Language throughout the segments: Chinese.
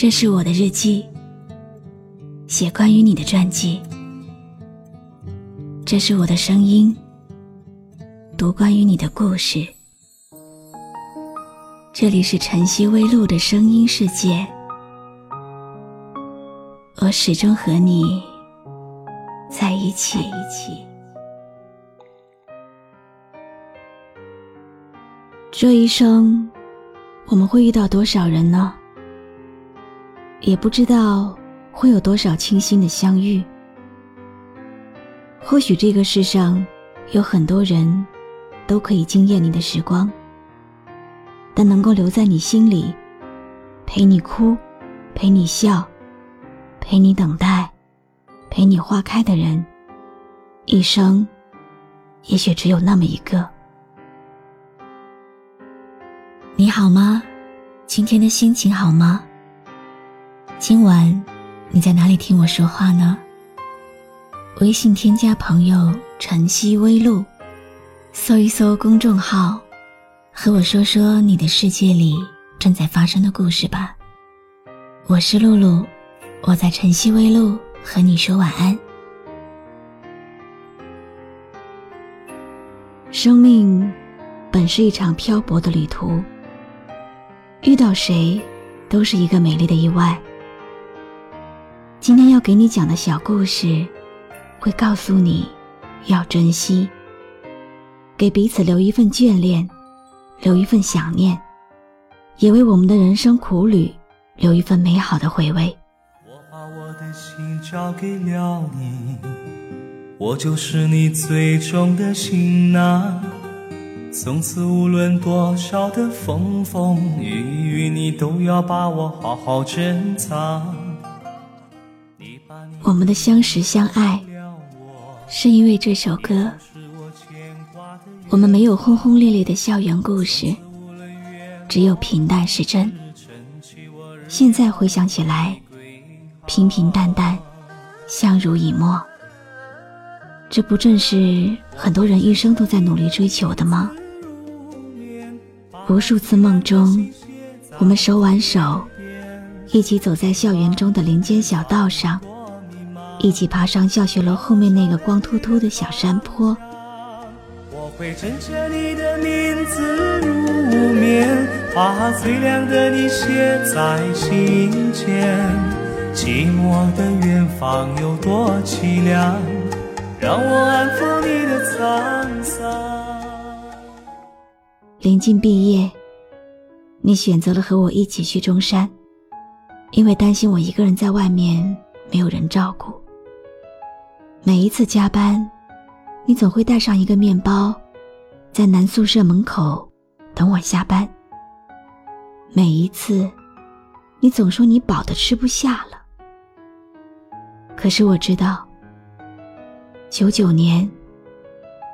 这是我的日记，写关于你的传记。这是我的声音，读关于你的故事。这里是晨曦微露的声音世界，我始终和你在一起。一起这一生，我们会遇到多少人呢？也不知道会有多少清新的相遇。或许这个世上有很多人，都可以惊艳你的时光，但能够留在你心里，陪你哭，陪你笑，陪你等待，陪你花开的人，一生也许只有那么一个。你好吗？今天的心情好吗？今晚你在哪里听我说话呢？微信添加朋友“晨曦微露”，搜一搜公众号，和我说说你的世界里正在发生的故事吧。我是露露，我在晨曦微露和你说晚安。生命本是一场漂泊的旅途，遇到谁都是一个美丽的意外。今天要给你讲的小故事，会告诉你要珍惜，给彼此留一份眷恋，留一份想念，也为我们的人生苦旅留一份美好的回味。我把我的心交给了你，我就是你最终的行囊。从此无论多少的风风雨雨，你都要把我好好珍藏。我们的相识相爱，是因为这首歌。我们没有轰轰烈烈的校园故事，只有平淡是真。现在回想起来，平平淡淡，相濡以沫。这不正是很多人一生都在努力追求的吗？无数次梦中，我们手挽手，一起走在校园中的林间小道上。一起爬上教学楼后面那个光秃秃的小山坡。我会枕着你的名字入眠，把最亮的你写在心间。寂寞的远方有多凄凉，让我安抚你的沧桑。临近毕业，你选择了和我一起去中山，因为担心我一个人在外面没有人照顾。每一次加班，你总会带上一个面包，在男宿舍门口等我下班。每一次，你总说你饱的吃不下了。可是我知道，九九年，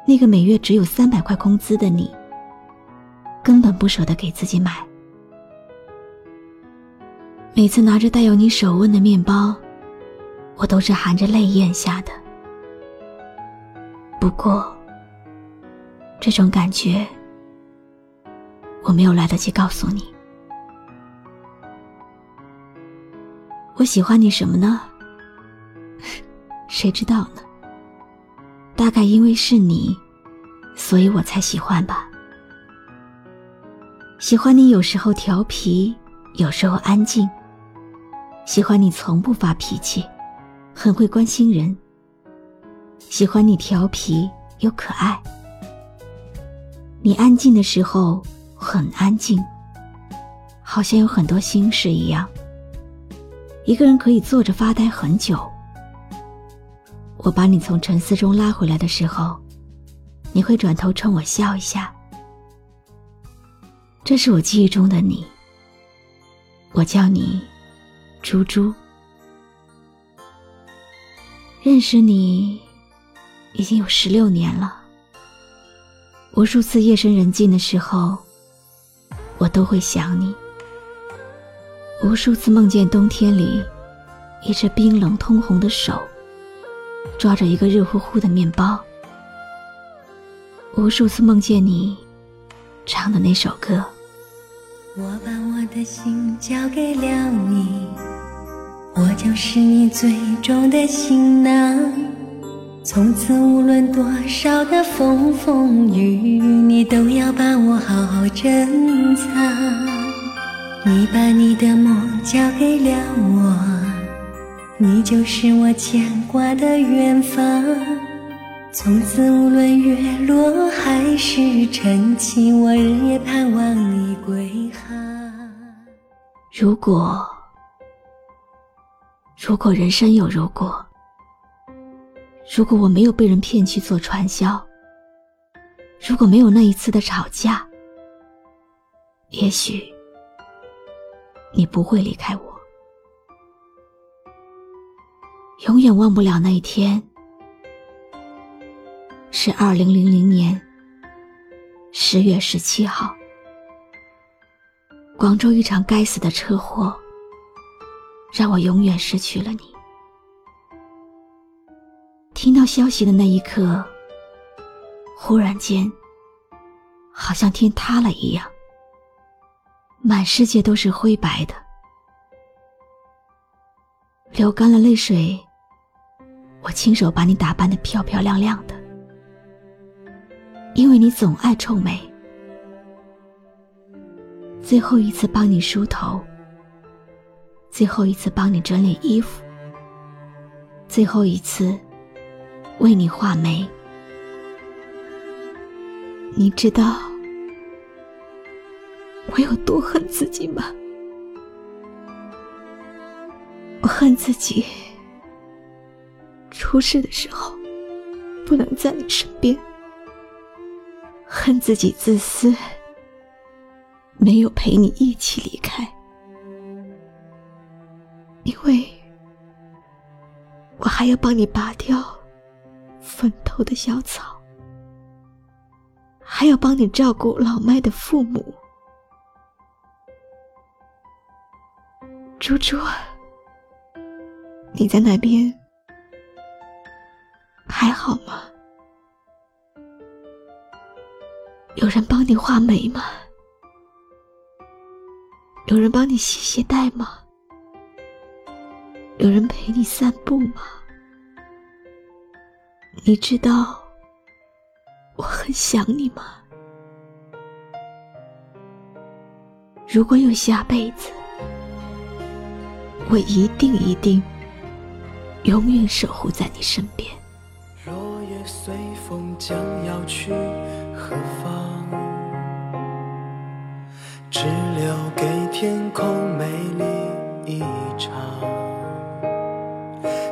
那个每月只有三百块工资的你，根本不舍得给自己买。每次拿着带有你手纹的面包，我都是含着泪咽下的。不过，这种感觉我没有来得及告诉你。我喜欢你什么呢？谁知道呢？大概因为是你，所以我才喜欢吧。喜欢你有时候调皮，有时候安静。喜欢你从不发脾气，很会关心人。喜欢你调皮又可爱，你安静的时候很安静，好像有很多心事一样。一个人可以坐着发呆很久。我把你从沉思中拉回来的时候，你会转头冲我笑一下。这是我记忆中的你，我叫你猪猪。认识你。已经有十六年了。无数次夜深人静的时候，我都会想你。无数次梦见冬天里，一只冰冷通红的手，抓着一个热乎乎的面包。无数次梦见你，唱的那首歌，我把我的心交给了你，我就是你最终的行囊。从此无论多少的风风雨雨，你都要把我好好珍藏。你把你的梦交给了我，你就是我牵挂的远方。从此无论月落还是晨起，我日夜盼望你归航。如果，如果人生有如果，如果我没有被人骗去做传销，如果没有那一次的吵架，也许你不会离开我，永远忘不了那一天。是二零零零年十月十七号，广州一场该死的车祸，让我永远失去了你。听到消息的那一刻，忽然间，好像天塌了一样，满世界都是灰白的，流干了泪水，我亲手把你打扮的漂漂亮亮的。因为你总爱臭美，最后一次帮你梳头，最后一次帮你整理衣服，最后一次为你画眉。你知道我有多恨自己吗？我恨自己出事的时候不能在你身边。恨自己自私，没有陪你一起离开，因为我还要帮你拔掉坟头的小草，还要帮你照顾老迈的父母。猪猪，你在那边还好吗？有人帮你画眉吗？有人帮你系鞋带吗？有人陪你散步吗？你知道我很想你吗？如果有下辈子，我一定一定永远守护在你身边。落叶随风将要去何方？只留给天空美丽一场。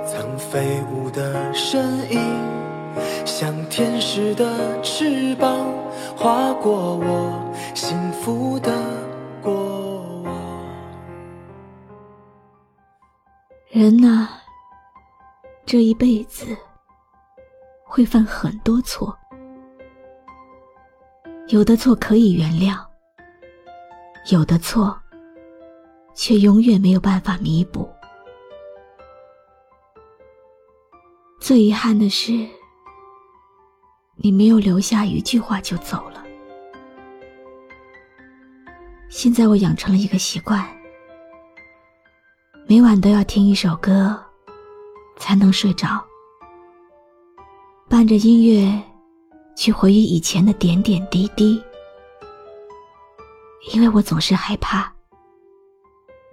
曾飞舞的身影，像天使的翅膀，划过我幸福的过往。人呐，这一辈子会犯很多错，有的错可以原谅。有的错，却永远没有办法弥补。最遗憾的是，你没有留下一句话就走了。现在我养成了一个习惯，每晚都要听一首歌，才能睡着。伴着音乐，去回忆以前的点点滴滴。因为我总是害怕，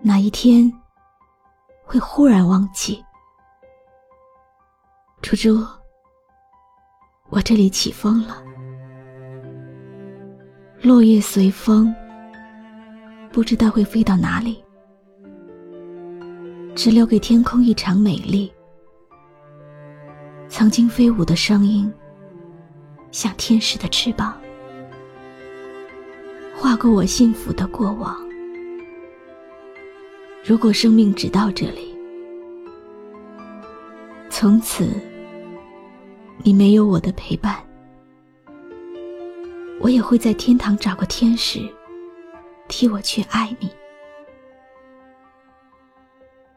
哪一天会忽然忘记。猪猪，我这里起风了，落叶随风，不知道会飞到哪里，只留给天空一场美丽。曾经飞舞的声音，像天使的翅膀。划过我幸福的过往。如果生命只到这里，从此你没有我的陪伴，我也会在天堂找个天使，替我去爱你。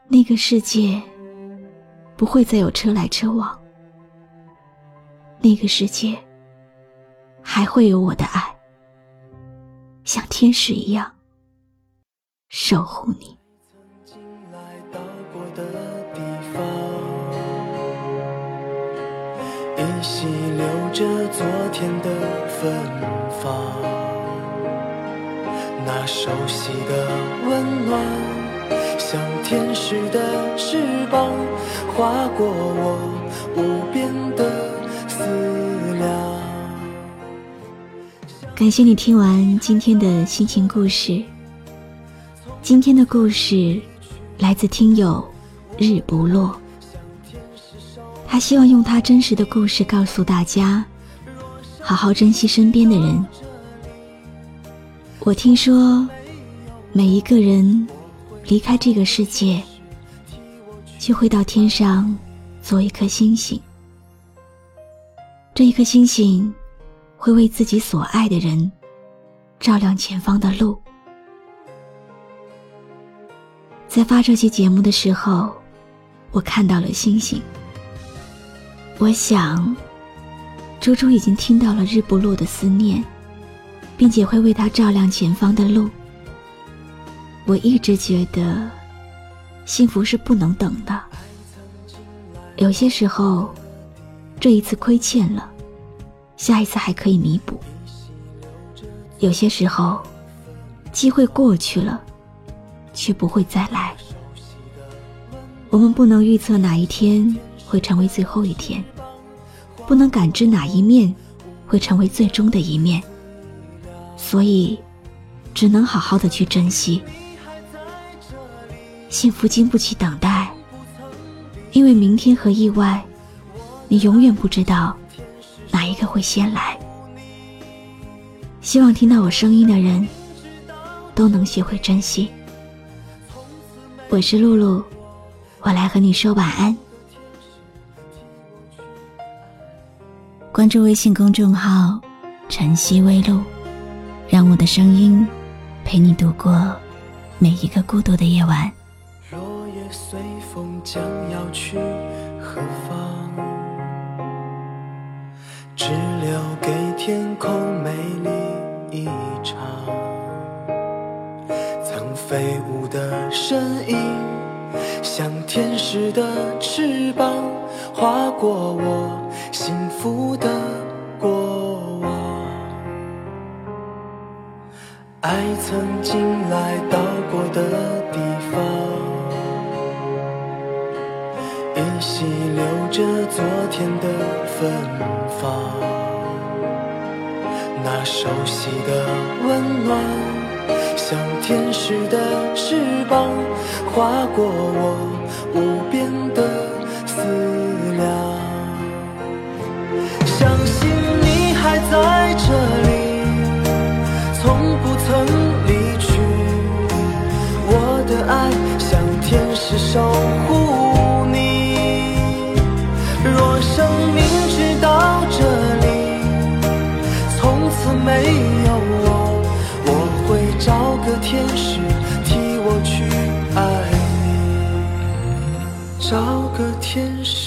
那个世界不会再有车来车往，那个世界还会有我的爱。像天使一样，守护你。依稀留着昨天的芬芳，那熟悉的温暖，像天使的翅膀，划过我无边的思量。感谢你听完今天的心情故事。今天的故事来自听友日不落。他希望用他真实的故事告诉大家，好好珍惜身边的人。我听说，每一个人离开这个世界，就会到天上做一颗星星。这一颗星星会为自己所爱的人照亮前方的路。在发这期节目的时候，我看到了星星。我想，猪猪已经听到了日不落的思念，并且会为他照亮前方的路。我一直觉得，幸福是不能等的。有些时候，这一次亏欠了，下一次还可以弥补；有些时候，机会过去了，却不会再来。我们不能预测哪一天。会成为最后一天，不能感知哪一面会成为最终的一面，所以只能好好的去珍惜。幸福经不起等待，因为明天和意外，你永远不知道哪一个会先来。希望听到我声音的人都能学会珍惜。我是露露，我来和你说晚安。关注微信公众号“晨曦微露”，让我的声音陪你度过每一个孤独的夜晚。落叶随风将要去何方？只留给天空美丽一场。曾飞舞的身影，像天使的翅膀，划过我。幸福的过往，爱曾经来到过的地方，依稀留着昨天的芬芳，那熟悉的温暖，像天使的翅膀，划过我无边的思量，相信你还。在这里，从不曾离去。我的爱像天使守护你。若生命直到这找个天使